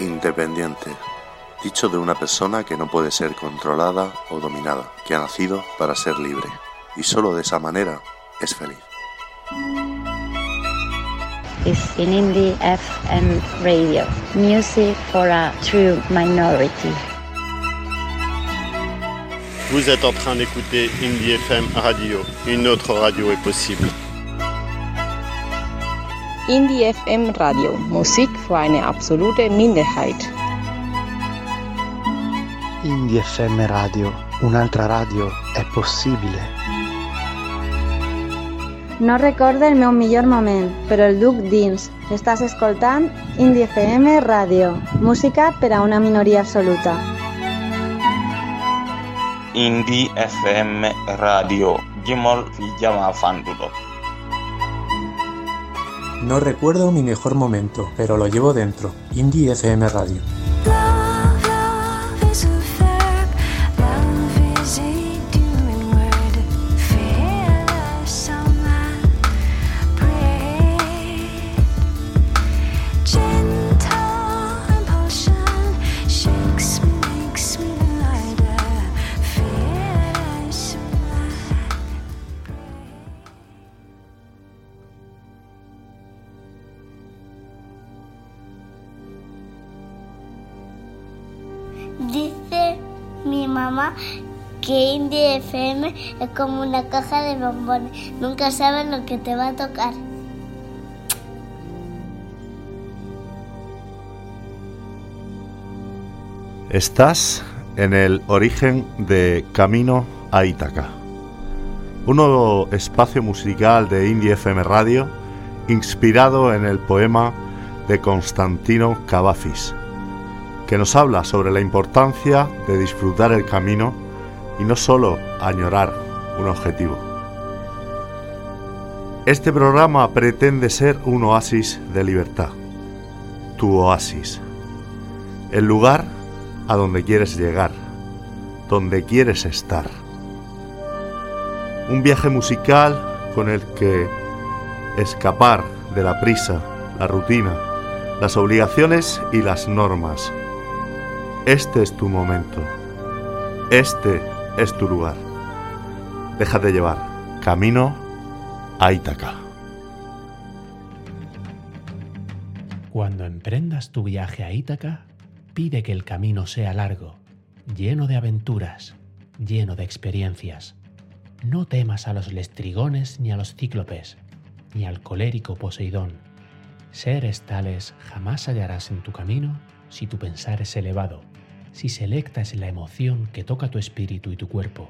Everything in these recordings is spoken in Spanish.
Independiente. Dicho de una persona que no puede ser controlada o dominada, que ha nacido para ser libre. Y solo de esa manera es feliz. is in Indie FM Radio. Music for a true minority. Vous êtes en train d'écouter Indie FM Radio. Une autre radio est possible. Indie FM Radio. Musik für eine absolute Minderheit. Indie FM Radio. Un'altra radio è possibile. No recorda el meu millor moment, però el duc dins. Estàs escoltant Indie FM Radio, música per a una minoria absoluta. Indie FM Radio Jimol Villama Fandulo. No recuerdo mi mejor momento, pero lo llevo dentro. Indie FM Radio. Como una caja de bombones. Nunca sabes lo que te va a tocar. Estás en el origen de Camino a Ítaca, un nuevo espacio musical de Indie FM Radio inspirado en el poema de Constantino Cavafis, que nos habla sobre la importancia de disfrutar el camino y no solo añorar un objetivo. Este programa pretende ser un oasis de libertad, tu oasis, el lugar a donde quieres llegar, donde quieres estar. Un viaje musical con el que escapar de la prisa, la rutina, las obligaciones y las normas. Este es tu momento. Este es tu lugar. Déjate llevar. Camino a Ítaca. Cuando emprendas tu viaje a Ítaca, pide que el camino sea largo, lleno de aventuras, lleno de experiencias. No temas a los lestrigones ni a los cíclopes, ni al colérico Poseidón. Seres tales jamás hallarás en tu camino si tu pensar es elevado, si selecta es la emoción que toca tu espíritu y tu cuerpo.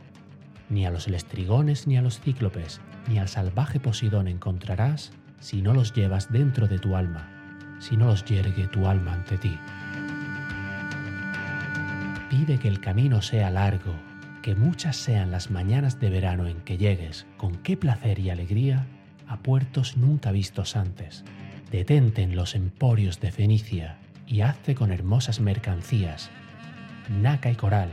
Ni a los lestrigones ni a los cíclopes, ni al salvaje Poseidón encontrarás si no los llevas dentro de tu alma, si no los yergue tu alma ante ti. Pide que el camino sea largo, que muchas sean las mañanas de verano en que llegues, con qué placer y alegría, a puertos nunca vistos antes. Detente en los emporios de Fenicia y hazte con hermosas mercancías, naca y coral,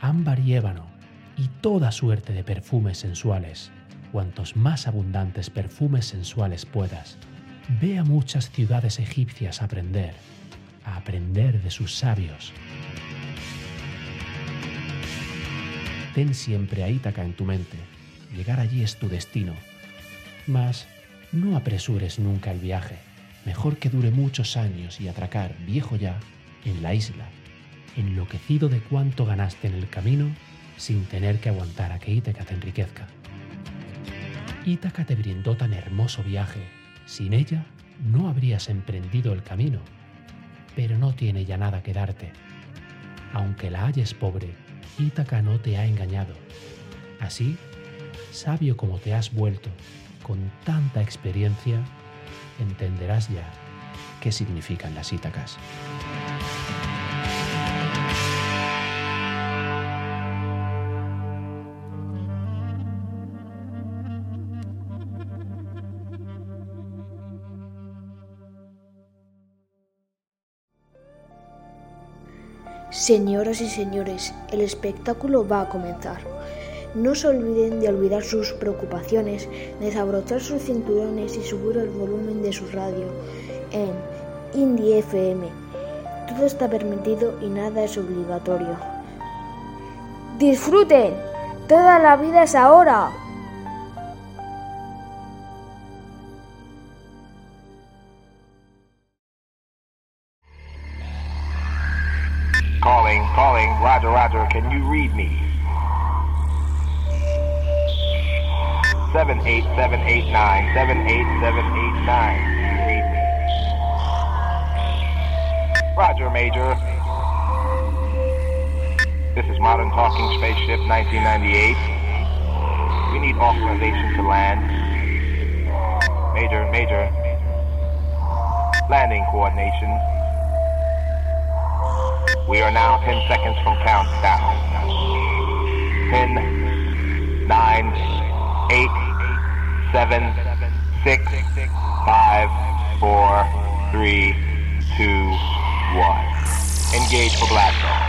ámbar y ébano, y toda suerte de perfumes sensuales, cuantos más abundantes perfumes sensuales puedas. Ve a muchas ciudades egipcias a aprender, a aprender de sus sabios. Ten siempre a Ítaca en tu mente. Llegar allí es tu destino. Mas no apresures nunca el viaje. Mejor que dure muchos años y atracar, viejo ya, en la isla, enloquecido de cuánto ganaste en el camino sin tener que aguantar a que Ítaca te enriquezca. Ítaca te brindó tan hermoso viaje. Sin ella no habrías emprendido el camino. Pero no tiene ya nada que darte. Aunque la halles pobre, Ítaca no te ha engañado. Así, sabio como te has vuelto, con tanta experiencia, entenderás ya qué significan las Ítacas. Señoras y señores, el espectáculo va a comenzar. No se olviden de olvidar sus preocupaciones, desabrochar sus cinturones y subir el volumen de su radio en Indie FM. Todo está permitido y nada es obligatorio. ¡Disfruten! Toda la vida es ahora. Roger, Roger, can you read me? 78789, 78789, can you read me? Roger, Major. This is Modern Talking Spaceship 1998. We need authorization to land. Major, Major. Landing coordination. We are now 10 seconds from countdown. 10, 9, 8, 7, 6, 5, 4, 3, 2, 1. Engage for blast off.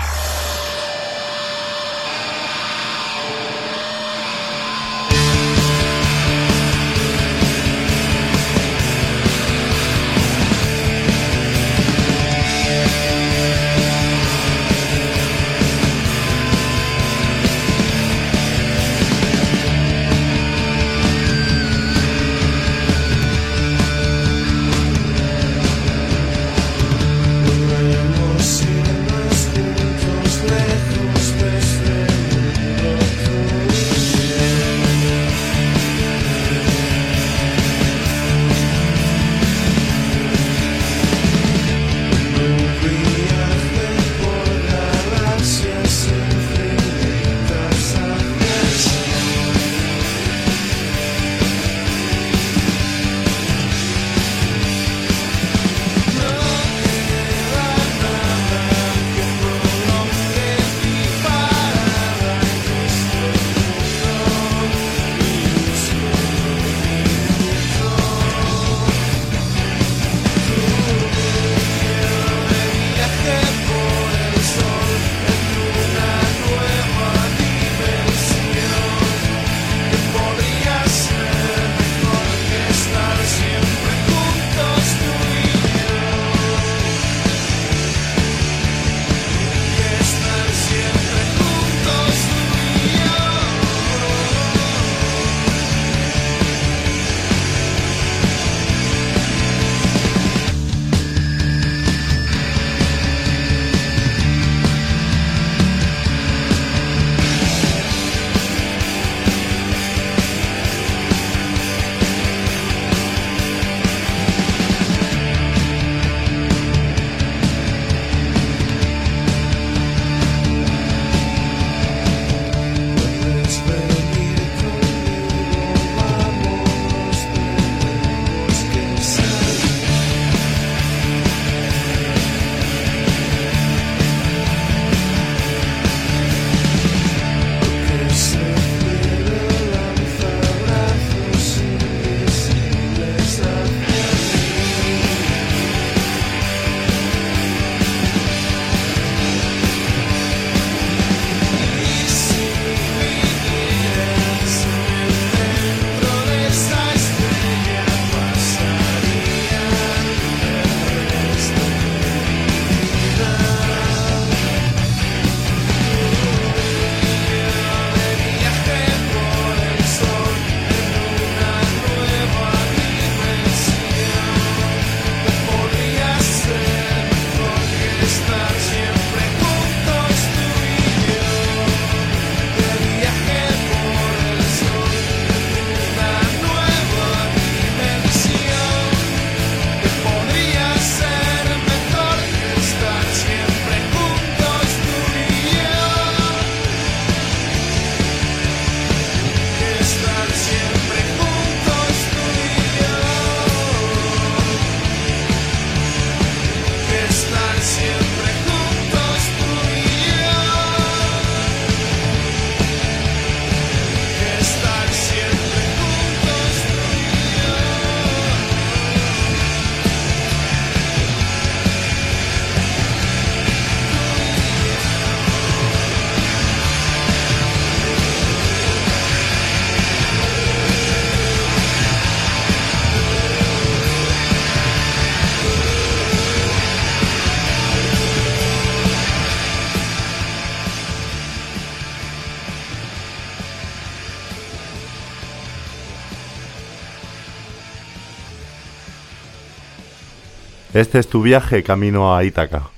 Este es tu viaje camino a Ítaca.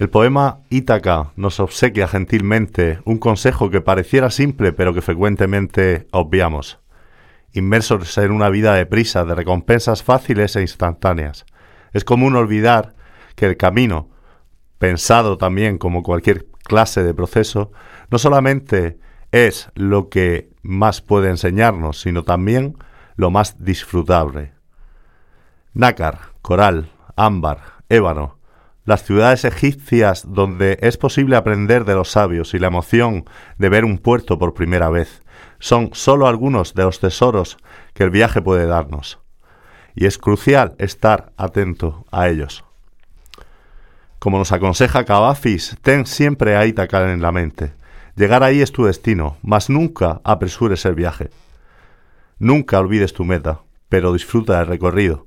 El poema Ítaca nos obsequia gentilmente un consejo que pareciera simple pero que frecuentemente obviamos. Inmersos en una vida de prisa, de recompensas fáciles e instantáneas. Es común olvidar que el camino, pensado también como cualquier clase de proceso, no solamente es lo que más puede enseñarnos, sino también lo más disfrutable. Nácar, coral, ámbar, ébano, las ciudades egipcias donde es posible aprender de los sabios y la emoción de ver un puerto por primera vez, son sólo algunos de los tesoros que el viaje puede darnos. Y es crucial estar atento a ellos. Como nos aconseja Cavafis, ten siempre a Ítaca en la mente. Llegar ahí es tu destino, mas nunca apresures el viaje. Nunca olvides tu meta, pero disfruta del recorrido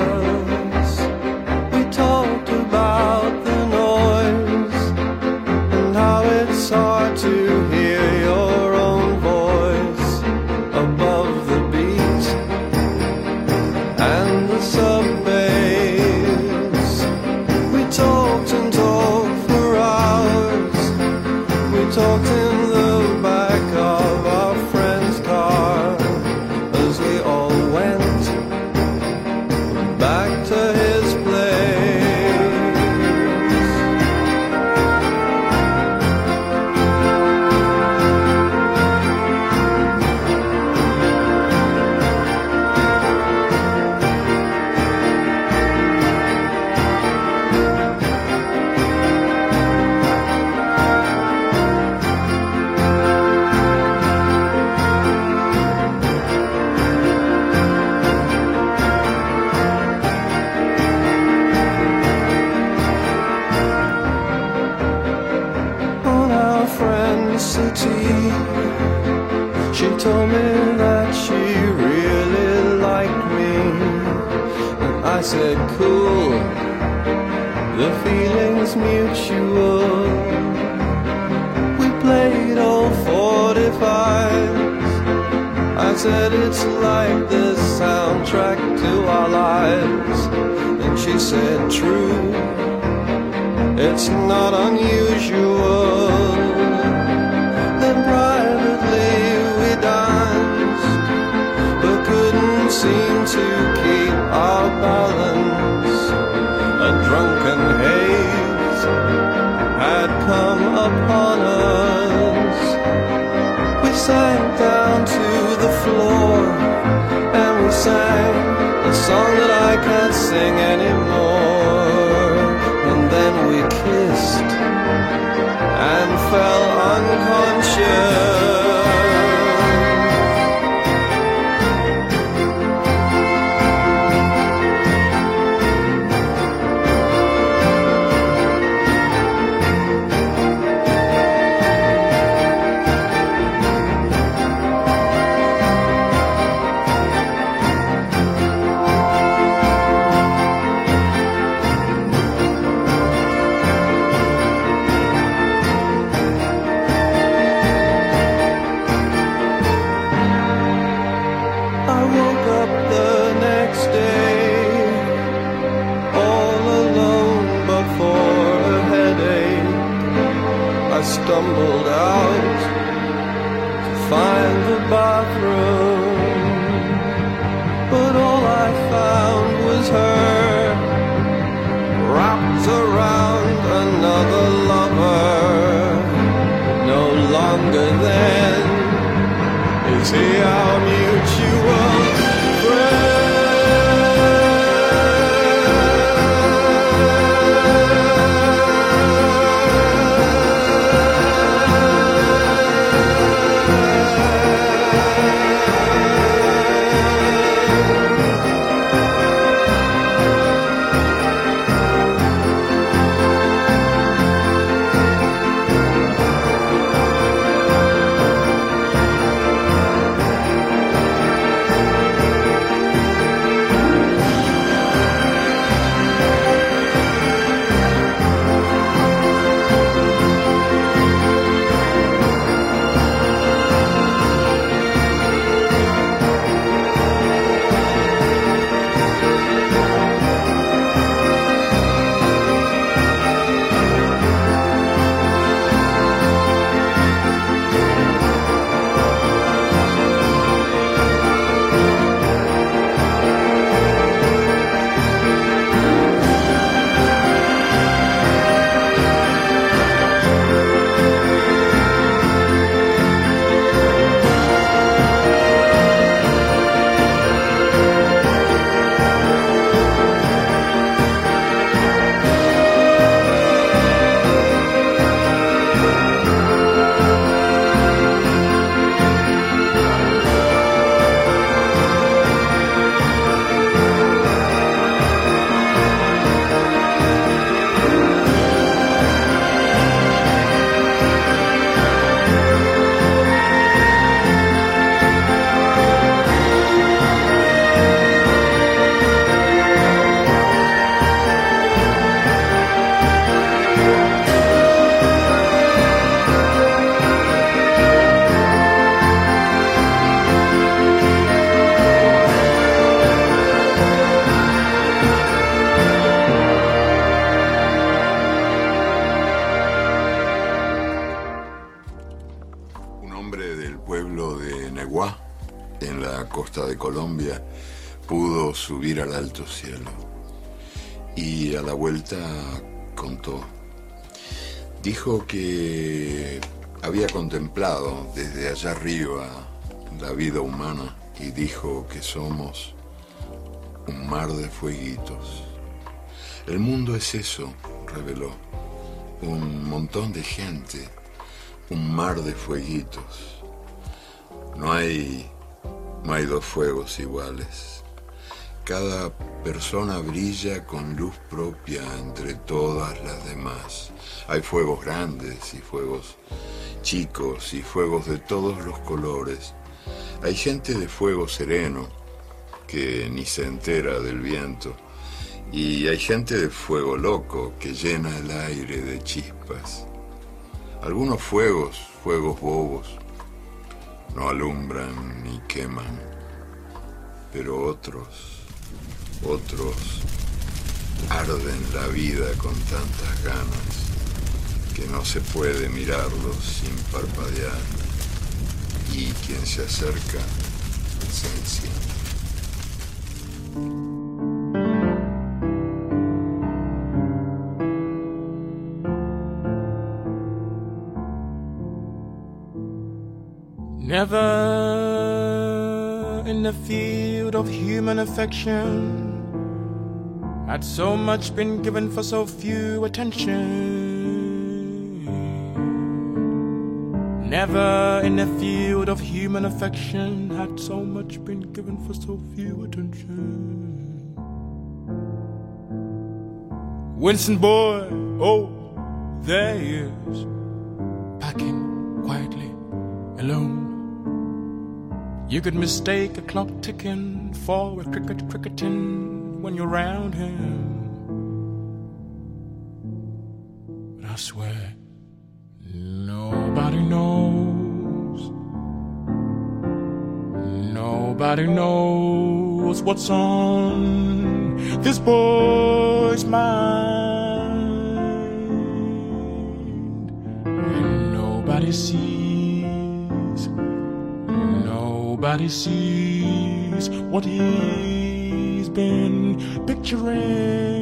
I said it's like the soundtrack to our lives. And she said, True, it's not unusual. Then privately we danced, but couldn't seem to keep our balance. A drunken haze had come upon us. We sang. sing anymore. And then we kissed and fell unconscious. Subir al alto cielo. Y a la vuelta contó. Dijo que había contemplado desde allá arriba la vida humana y dijo que somos un mar de fueguitos. El mundo es eso, reveló. Un montón de gente, un mar de fueguitos. No hay, no hay dos fuegos iguales. Cada persona brilla con luz propia entre todas las demás. Hay fuegos grandes y fuegos chicos y fuegos de todos los colores. Hay gente de fuego sereno que ni se entera del viento. Y hay gente de fuego loco que llena el aire de chispas. Algunos fuegos, fuegos bobos, no alumbran ni queman, pero otros, otros arden la vida con tantas ganas que no se puede mirarlos sin parpadear y quien se acerca se enciende. Never in the field of human affection had so much been given for so few attention. Never in the field of human affection had so much been given for so few attention. Winston boy, oh, there he is, packing quietly, alone. You could mistake a clock ticking for a cricket cricketing when you're around him. But I swear, nobody knows. Nobody knows what's on this boy's mind. And nobody sees, nobody sees what he's been picturing.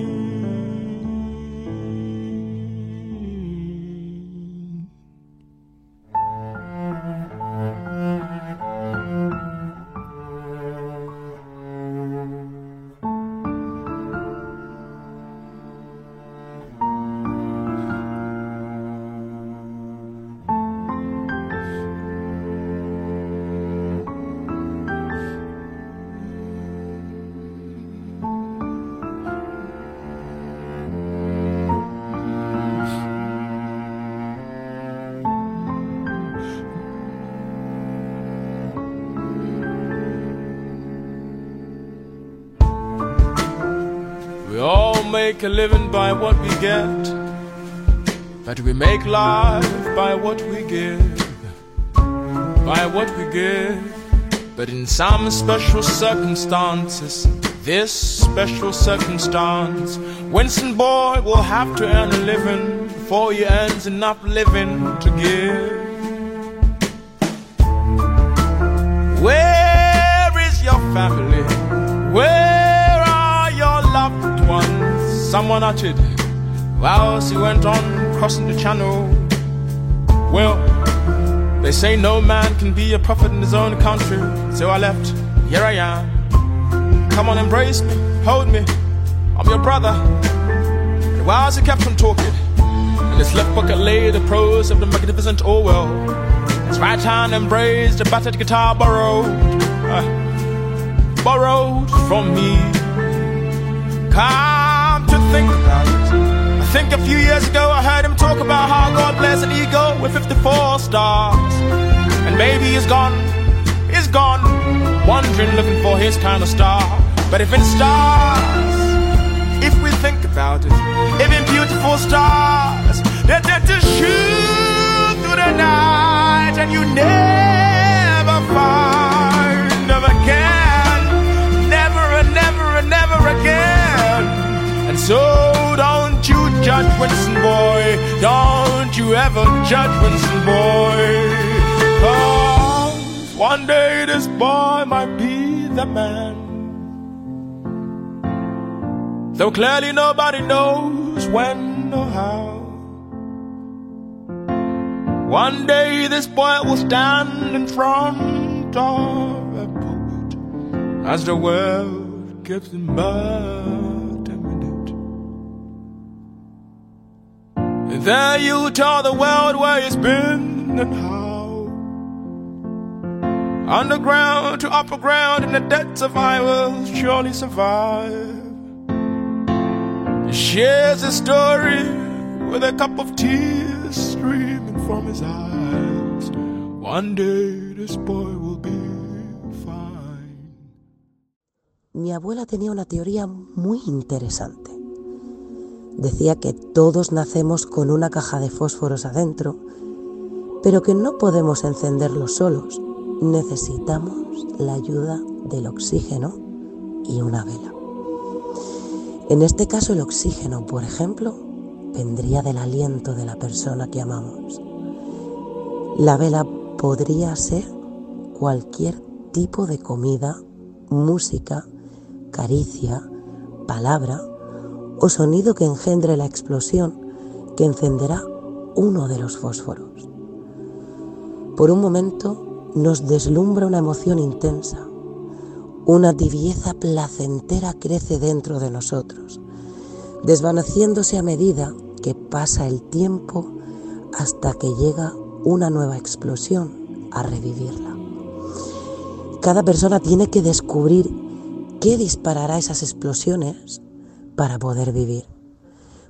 Make a living by what we get, but we make life by what we give, by what we give. But in some special circumstances, this special circumstance, Winston Boy will have to earn a living before he earns enough living to give. Where is your family? Someone uttered whilst he went on crossing the channel. Well, they say no man can be a prophet in his own country, so I left. Here I am. Come on, embrace me, hold me. I'm your brother. And whilst he kept on talking, in his left pocket lay the prose of the magnificent Orwell. His right hand embraced the battered guitar borrowed, uh, borrowed from me. Come think a few years ago I heard him talk about how God bless an eagle with 54 stars. And maybe he's gone, he's gone, wandering looking for his kind of star. But if in stars, if we think about it, in beautiful stars, they're dead to shoot through the night and you never find them again. Never and never and never again. And so judge Winston boy. Don't you ever judge Winston boy. Cause One day this boy might be the man. Though clearly nobody knows when or how. One day this boy will stand in front of a pulpit as the world gives him but And there you tell the world where he's been and how. Underground to upper ground in the depths of I will surely survive. He shares his story with a cup of tears streaming from his eyes. One day this boy will be fine. Mi abuela tenía una teoría muy interesante. Decía que todos nacemos con una caja de fósforos adentro, pero que no podemos encenderlos solos. Necesitamos la ayuda del oxígeno y una vela. En este caso el oxígeno, por ejemplo, vendría del aliento de la persona que amamos. La vela podría ser cualquier tipo de comida, música, caricia, palabra o sonido que engendre la explosión que encenderá uno de los fósforos. Por un momento nos deslumbra una emoción intensa, una tibieza placentera crece dentro de nosotros, desvaneciéndose a medida que pasa el tiempo hasta que llega una nueva explosión a revivirla. Cada persona tiene que descubrir qué disparará esas explosiones para poder vivir,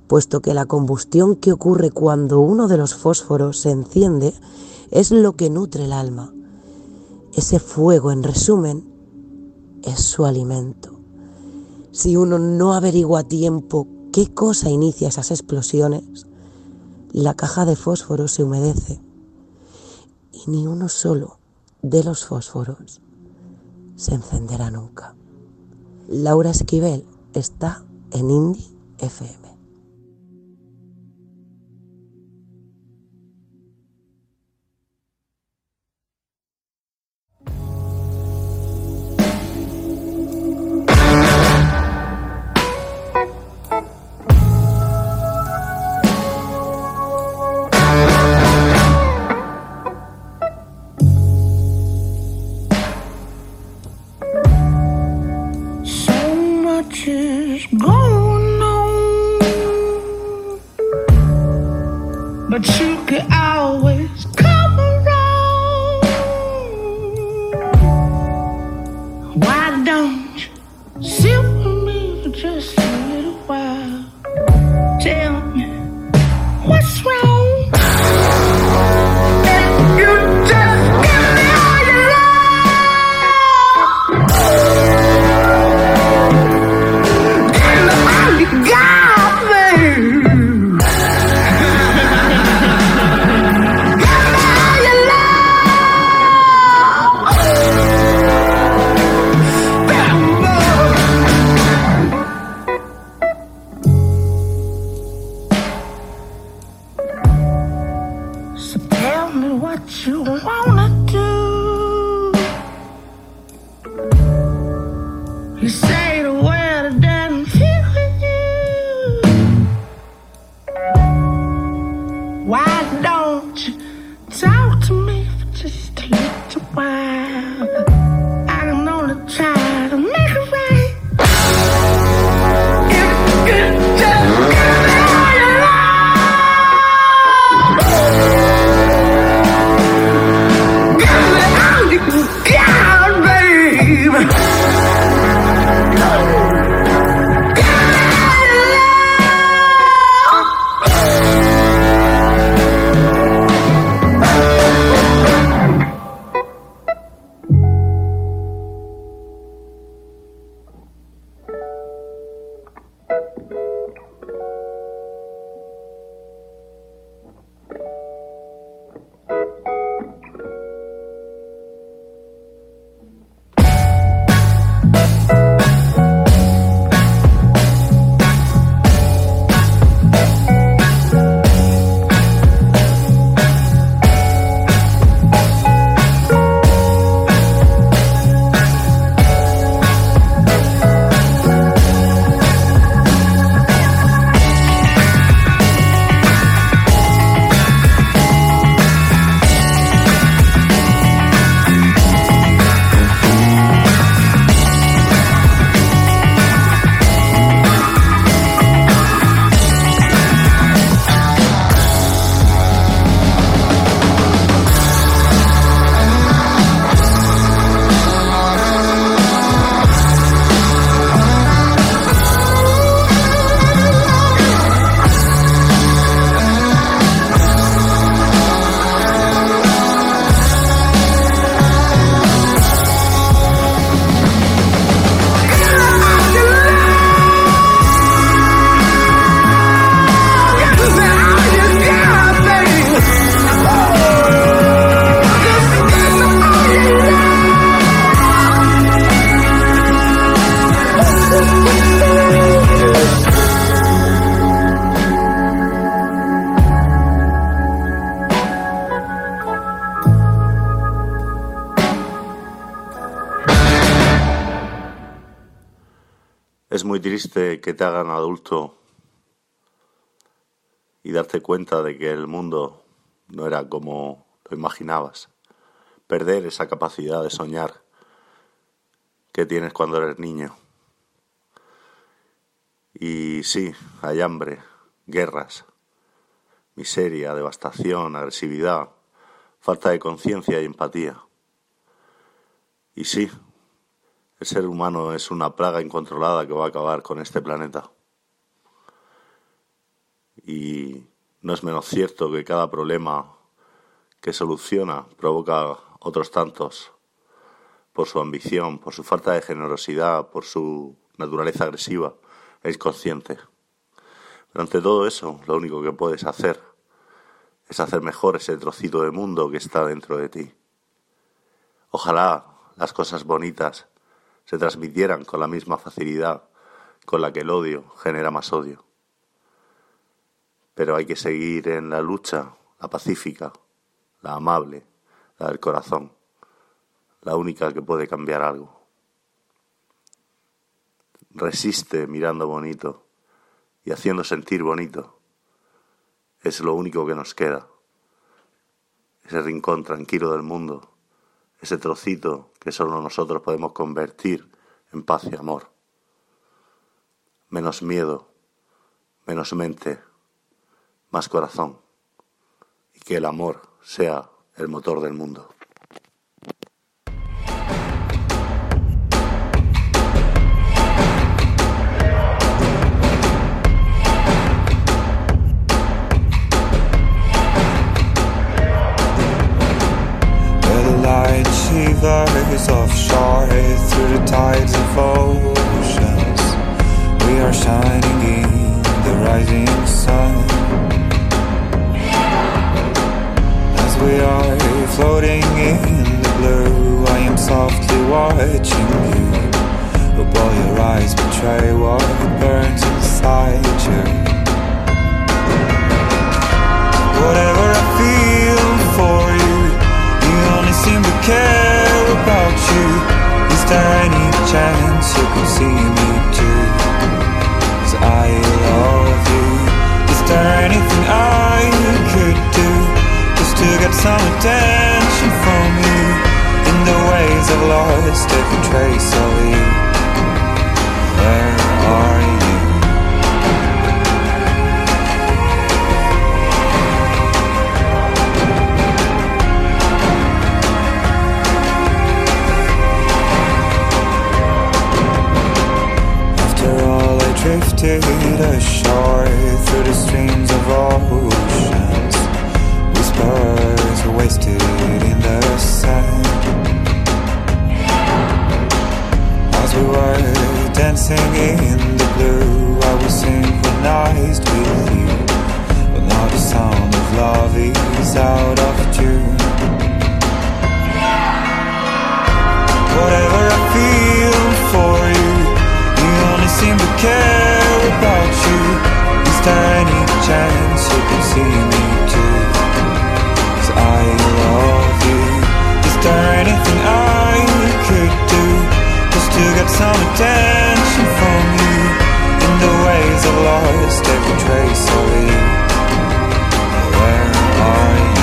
puesto que la combustión que ocurre cuando uno de los fósforos se enciende es lo que nutre el alma. Ese fuego, en resumen, es su alimento. Si uno no averigua a tiempo qué cosa inicia esas explosiones, la caja de fósforos se humedece y ni uno solo de los fósforos se encenderá nunca. Laura Esquivel está en Indie FM. Que te hagan adulto y darte cuenta de que el mundo no era como lo imaginabas. Perder esa capacidad de soñar que tienes cuando eres niño. Y sí, hay hambre, guerras, miseria, devastación, agresividad, falta de conciencia y empatía. Y sí, el ser humano es una plaga incontrolada que va a acabar con este planeta. Y no es menos cierto que cada problema que soluciona provoca otros tantos por su ambición, por su falta de generosidad, por su naturaleza agresiva es consciente. Pero ante todo eso, lo único que puedes hacer es hacer mejor ese trocito de mundo que está dentro de ti. Ojalá las cosas bonitas se transmitieran con la misma facilidad con la que el odio genera más odio. Pero hay que seguir en la lucha, la pacífica, la amable, la del corazón, la única que puede cambiar algo resiste mirando bonito y haciendo sentir bonito. Es lo único que nos queda. Ese rincón tranquilo del mundo, ese trocito que solo nosotros podemos convertir en paz y amor. Menos miedo, menos mente, más corazón y que el amor sea el motor del mundo. Tune. Whatever I feel for you, you only seem to care about you. Is there any chance you can see me too? Cause I love you. Is there anything I could do just to get some attention from you? In the ways I've lost every trace of you. Where are you?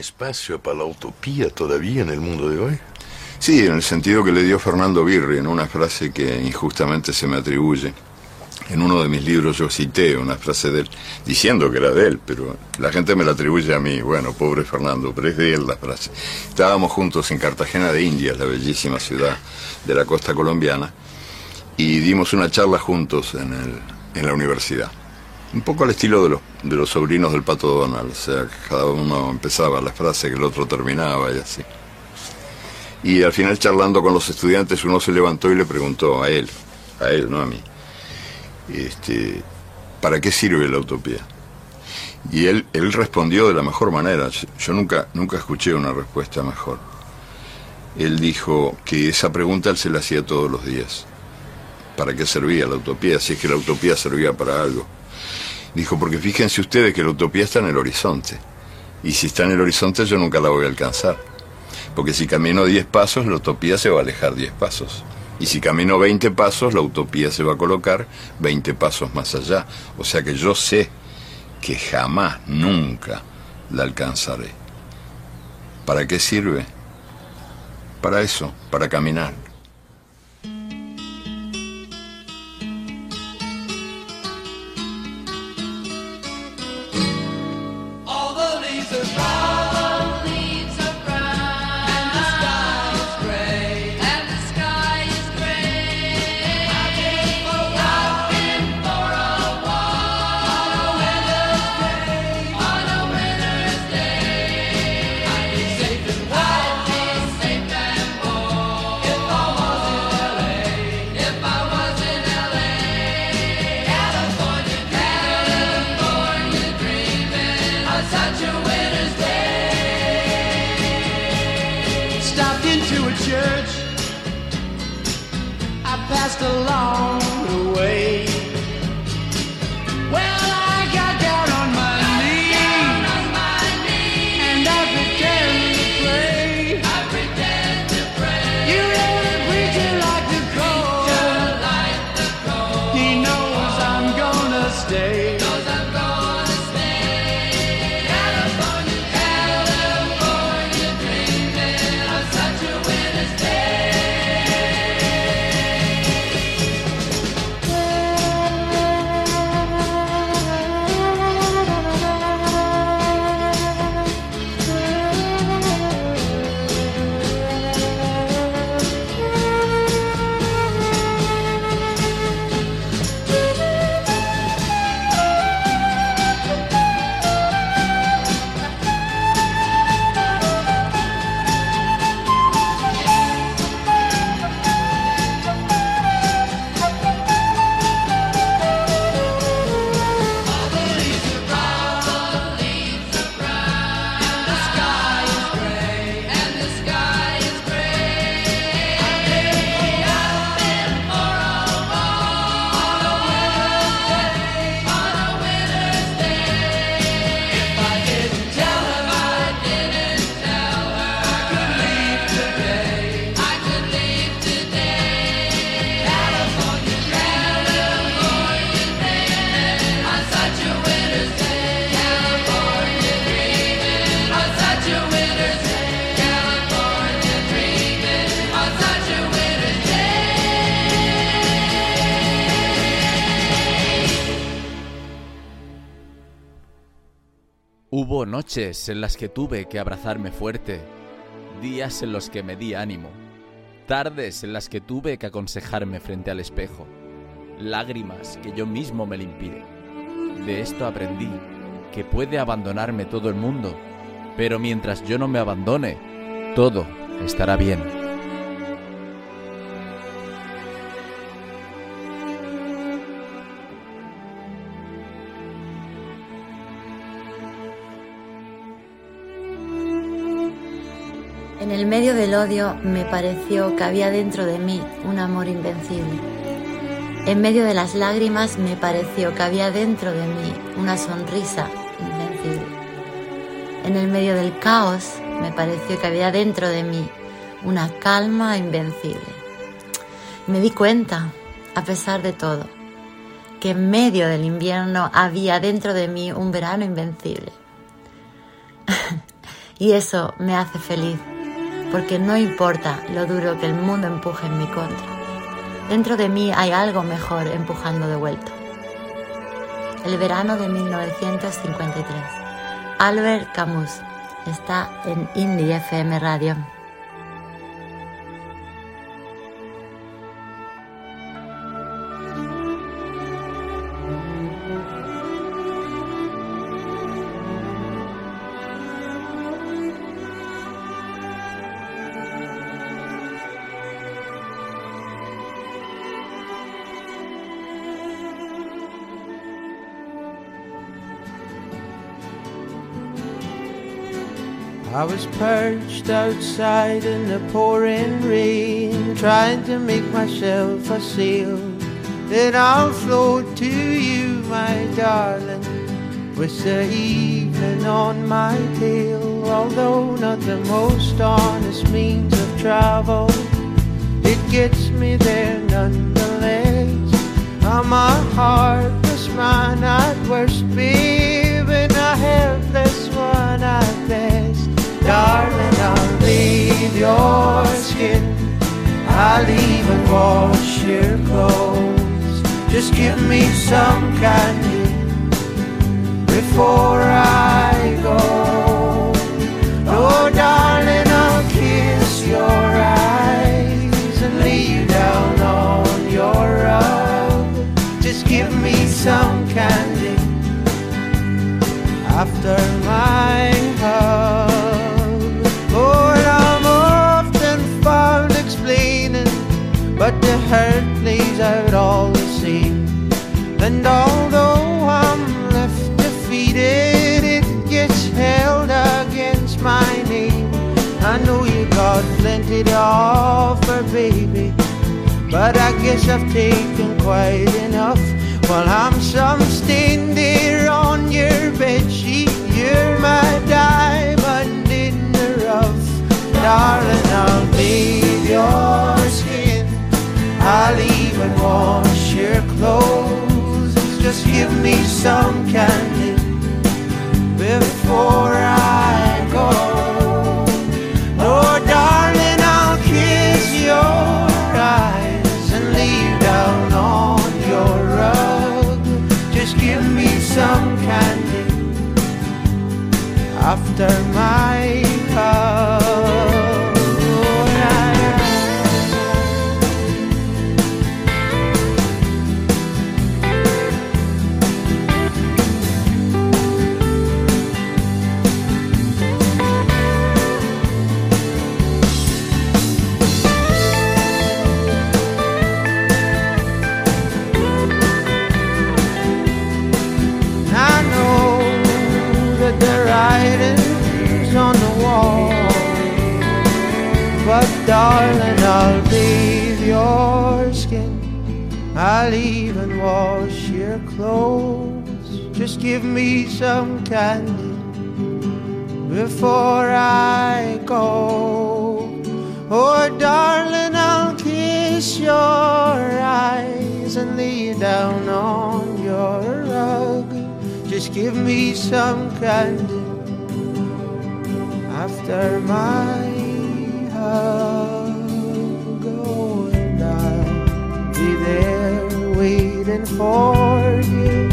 Espacio para la utopía todavía en el mundo de hoy? Sí, en el sentido que le dio Fernando Birri en una frase que injustamente se me atribuye. En uno de mis libros yo cité una frase de él, diciendo que era de él, pero la gente me la atribuye a mí. Bueno, pobre Fernando, pero es de él la frase. Estábamos juntos en Cartagena de Indias, la bellísima ciudad de la costa colombiana, y dimos una charla juntos en, el, en la universidad. Un poco al estilo de los, de los sobrinos del Pato Donald, o sea, cada uno empezaba la frase que el otro terminaba y así. Y al final charlando con los estudiantes uno se levantó y le preguntó a él, a él, no a mí, este, ¿para qué sirve la utopía? Y él, él respondió de la mejor manera, yo nunca, nunca escuché una respuesta mejor. Él dijo que esa pregunta él se la hacía todos los días. ¿Para qué servía la utopía? Si es que la utopía servía para algo. Dijo, porque fíjense ustedes que la utopía está en el horizonte. Y si está en el horizonte yo nunca la voy a alcanzar. Porque si camino 10 pasos, la utopía se va a alejar 10 pasos. Y si camino 20 pasos, la utopía se va a colocar 20 pasos más allá. O sea que yo sé que jamás, nunca la alcanzaré. ¿Para qué sirve? Para eso, para caminar. Noches en las que tuve que abrazarme fuerte, días en los que me di ánimo, tardes en las que tuve que aconsejarme frente al espejo, lágrimas que yo mismo me limpié. De esto aprendí que puede abandonarme todo el mundo, pero mientras yo no me abandone, todo estará bien. El medio del odio me pareció que había dentro de mí un amor invencible. En medio de las lágrimas me pareció que había dentro de mí una sonrisa invencible. En el medio del caos me pareció que había dentro de mí una calma invencible. Me di cuenta, a pesar de todo, que en medio del invierno había dentro de mí un verano invencible. Y eso me hace feliz, porque no importa lo duro que el mundo empuje en mi contra. Dentro de mí hay algo mejor empujando de vuelta. El verano de 1953. Albert Camus está en Indie FM Radio. I was perched outside in the pouring rain, trying to make myself a sail. Then I'll float to you, my darling, with the evening on my tail. Although not the most honest means of travel, it gets me there nonetheless. Uh, I'm a heartless man at worst, babe, and a helpless one at best. Darling, I'll leave your skin. I'll even wash your clothes. Just give me some candy before I go. Oh, darling, I'll kiss your eyes and lay you down on your rug. Just give me some candy after my hug. But the hurt plays out all the same. And although I'm left defeated, it gets held against my name. I know you got plenty to offer, baby, but I guess I've taken quite enough. While I'm some stain Just give me some candy before I go. Oh, darling, I'll kiss your eyes and you down on your rug. Just give me some candy after my hug. Bathe your skin. I'll even wash your clothes. Just give me some candy before I go. Oh, darling, I'll kiss your eyes and lay down on your rug. Just give me some candy after my hug. Waiting for you.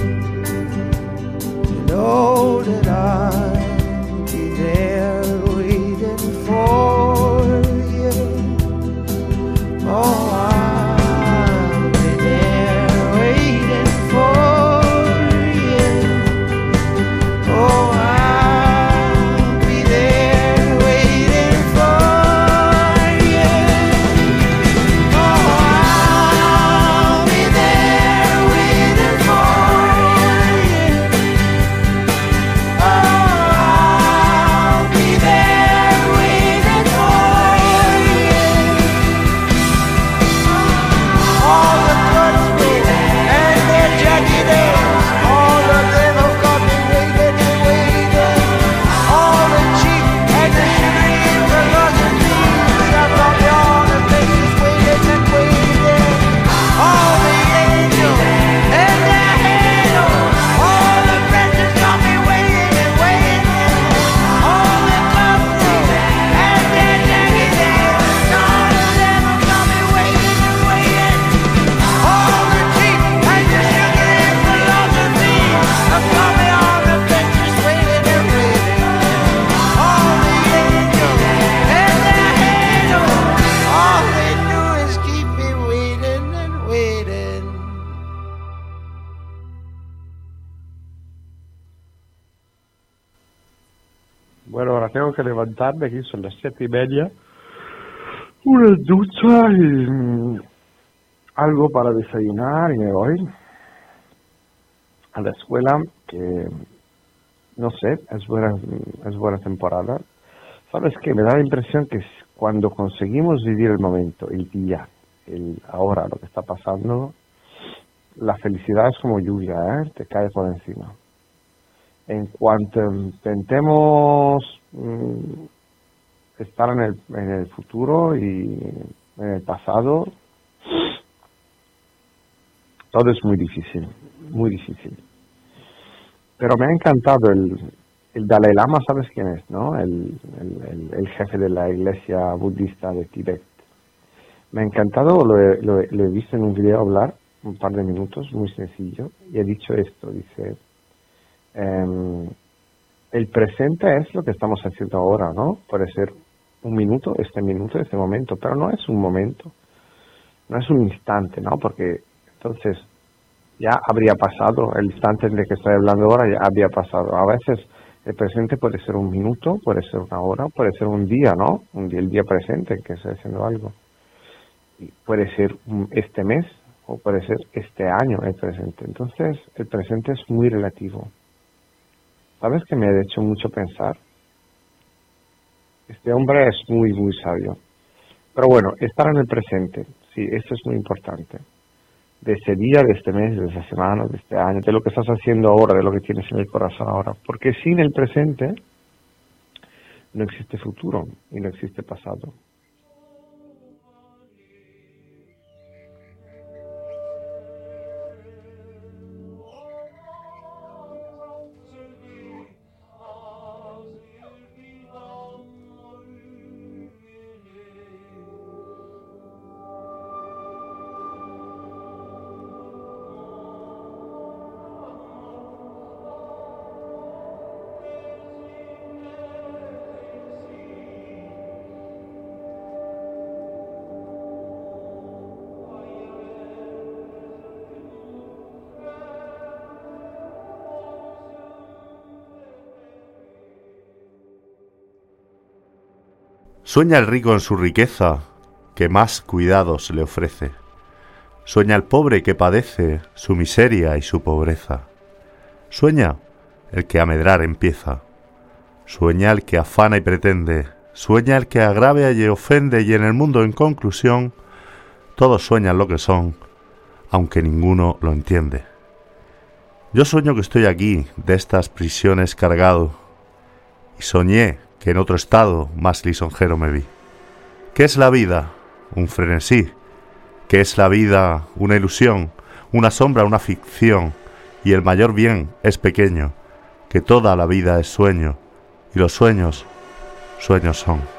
You know that I'll be there waiting for you. Que levantarme, aquí son las siete y media. Una ducha y mm, algo para desayunar y me voy a la escuela que, no sé, es buena, es buena temporada. ¿Sabes qué? Me da la impresión que cuando conseguimos vivir el momento, el día, el ahora, lo que está pasando, la felicidad es como lluvia, ¿eh? Te cae por encima. En cuanto intentemos mm, estar en el, en el futuro y en el pasado, todo es muy difícil, muy difícil. Pero me ha encantado el, el Dalai Lama, ¿sabes quién es? no? El, el- jefe de la iglesia budista de Tíbet. Me ha encantado, lo he, lo lo he visto en un video hablar, un par de minutos, muy sencillo, y he dicho esto, dice, em, el presente es lo que estamos haciendo ahora, ¿no? Puede ser un minuto, este minuto, este momento, pero no es un momento, no es un instante, ¿no? Porque entonces ya habría pasado, el instante en el que estoy hablando ahora ya había pasado. A veces el presente puede ser un minuto, puede ser una hora, puede ser un día, ¿no? Un día, el día presente en que estoy haciendo algo. Y puede ser este mes o puede ser este año el presente. Entonces el presente es muy relativo. ¿Sabes que me ha hecho mucho pensar? Este hombre es muy, muy sabio. Pero bueno, estar en el presente, sí, eso es muy importante. De ese día, de este mes, de esta semana, de este año, de lo que estás haciendo ahora, de lo que tienes en el corazón ahora. Porque sin el presente no existe futuro y no existe pasado. Sueña el rico en su riqueza, que más cuidados le ofrece. Sueña el pobre que padece su miseria y su pobreza. Sueña el que a medrar empieza. Sueña el que afana y pretende. Sueña el que agravia y ofende y en el mundo en conclusión todos sueñan lo que son, aunque ninguno lo entiende. Yo sueño que estoy aquí, de estas prisiones cargado, y soñé que en otro estado más lisonjero me vi. ¿Qué es la vida? Un frenesí. ¿Qué es la vida? Una ilusión, una sombra, una ficción. Y el mayor bien es pequeño, que toda la vida es sueño, y los sueños, sueños son.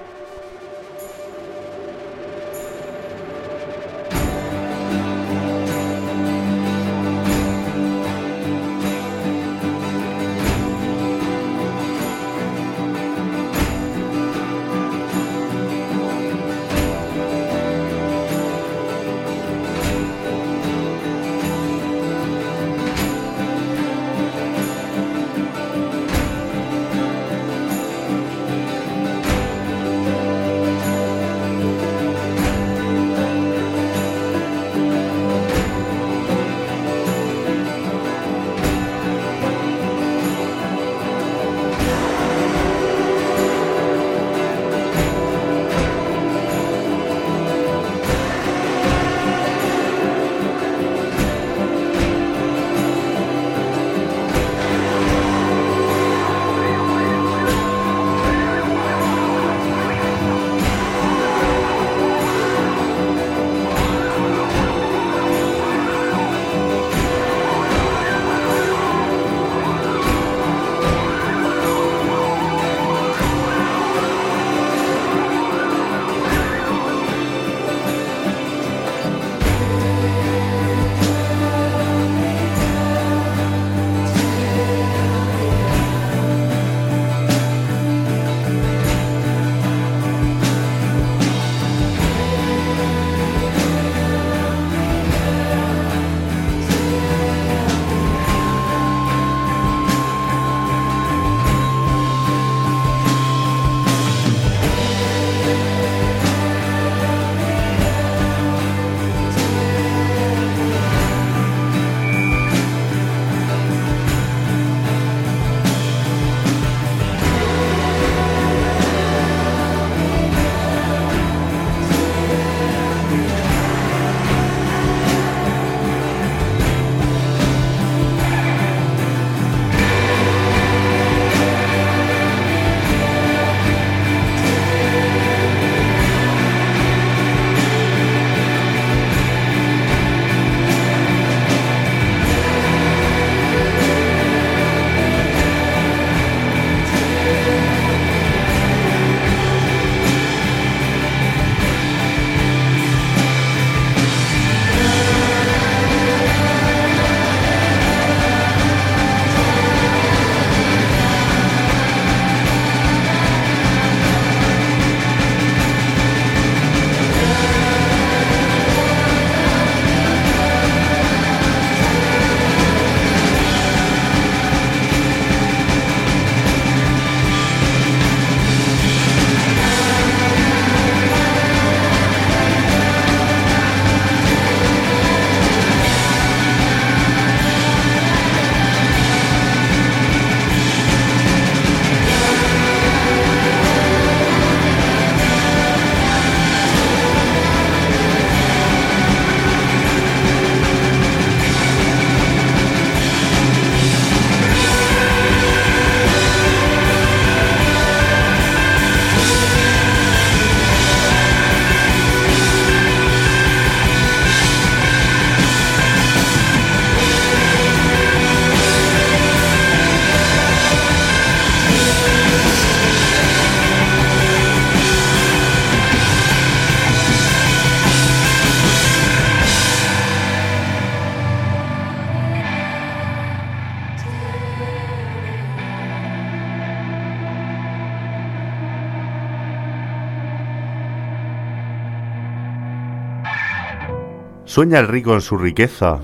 Sueña el rico en su riqueza,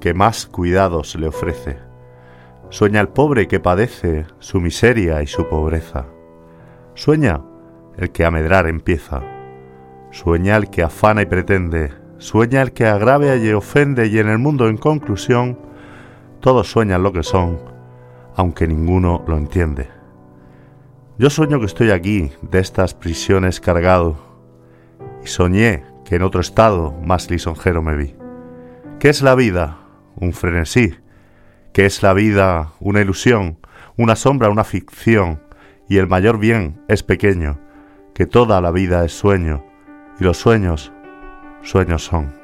que más cuidados le ofrece. Sueña el pobre que padece su miseria y su pobreza. Sueña el que a medrar empieza. Sueña el que afana y pretende. Sueña el que agravia y ofende y en el mundo en conclusión todos sueñan lo que son, aunque ninguno lo entiende. Yo sueño que estoy aquí, de estas prisiones cargado, y soñé que en otro estado más lisonjero me vi. ¿Qué es la vida? Un frenesí. ¿Qué es la vida? Una ilusión, una sombra, una ficción, y el mayor bien es pequeño, que toda la vida es sueño, y los sueños, sueños son.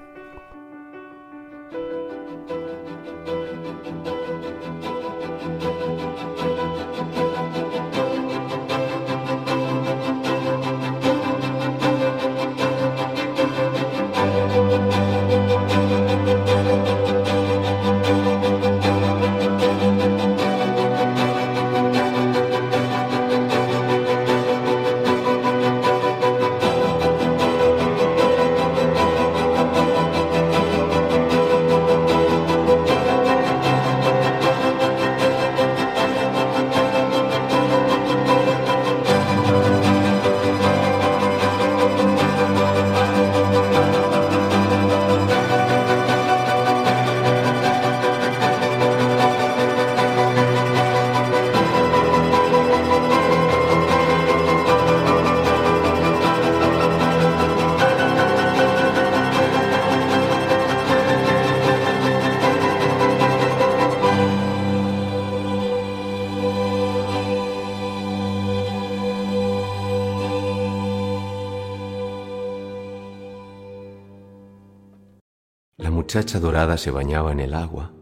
Dorada se bañaba en el agua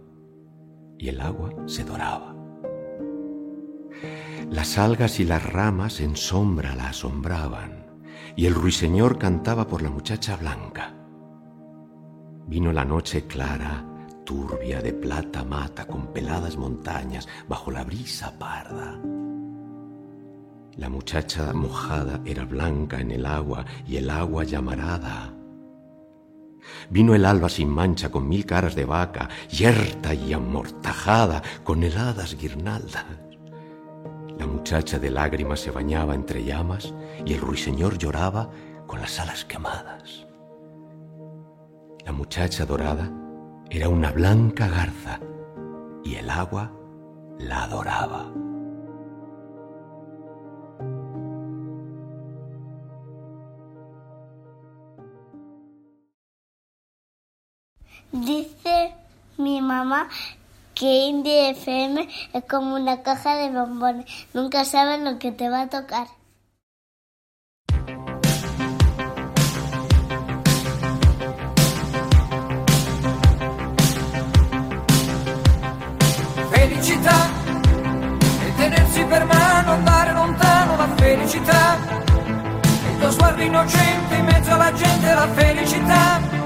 y el agua se doraba. Las algas y las ramas en sombra la asombraban y el ruiseñor cantaba por la muchacha blanca. Vino la noche clara, turbia de plata mata con peladas montañas bajo la brisa parda. La muchacha mojada era blanca en el agua y el agua llamarada. Vino el alba sin mancha con mil caras de vaca, yerta y amortajada con heladas guirnaldas. La muchacha de lágrimas se bañaba entre llamas y el ruiseñor lloraba con las alas quemadas. La muchacha dorada era una blanca garza y el agua la adoraba. Dice mi mamá que Indie FM es como una caja de bombones. Nunca sabes lo que te va a tocar. Felicità e tenersi per mano, andare lontano la felicità. Il tuo sguardo innocente in mezzo alla gente la felicità.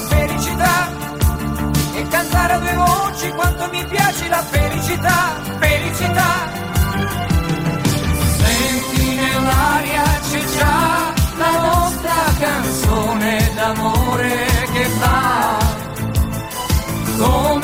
Felicità. E cantare a due voci quanto mi piace la felicità. Felicità. Senti nell'aria c'è già la nostra canzone d'amore che fa come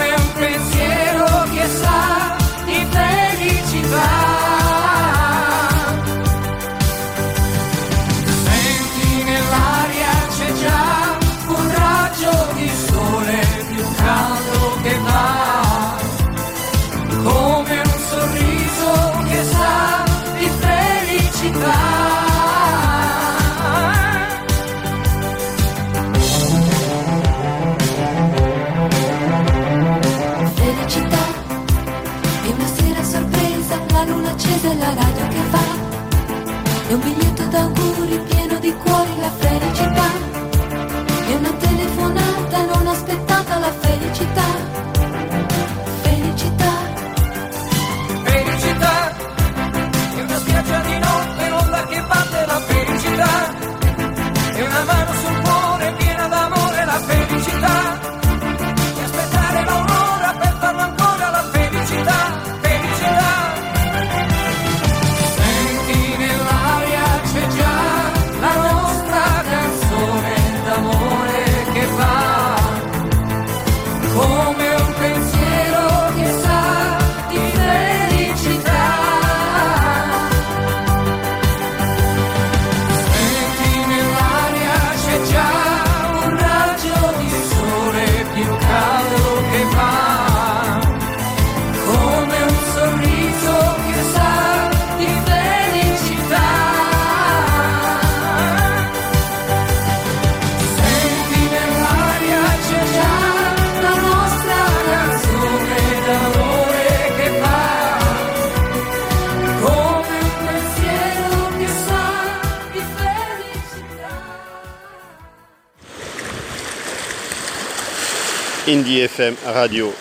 Indie FM Radio,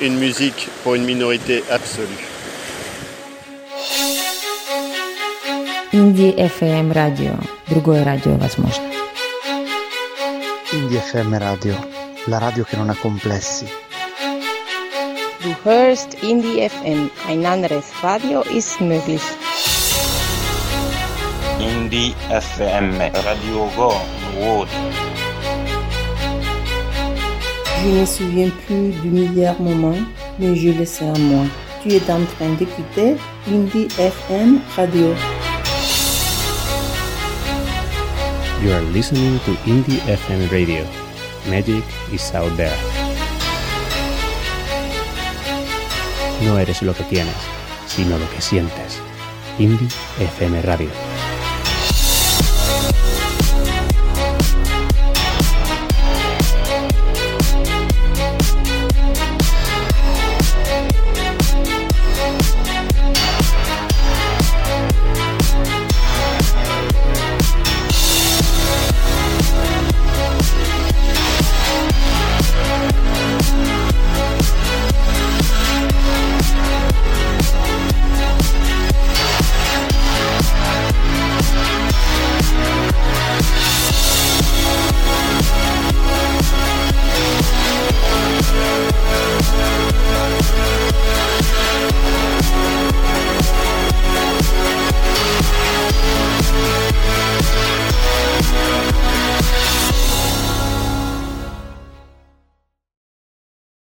une musique pour une minorité absolue. Indie FM Radio. Другое радио возможно. Indie FM Radio, la radio che non ha complessi. Du hörst Indie FM, ein anderes Radio ist möglich. Indie FM Radio Go Wood. Je ne me souviens plus du milliard moment, mais je le sais à moi. Tu es en train d'écouter Indie FM Radio. You are listening to Indie FM Radio. Magic is out there. No eres lo que tienes, sino lo que sientes. Indie FM Radio.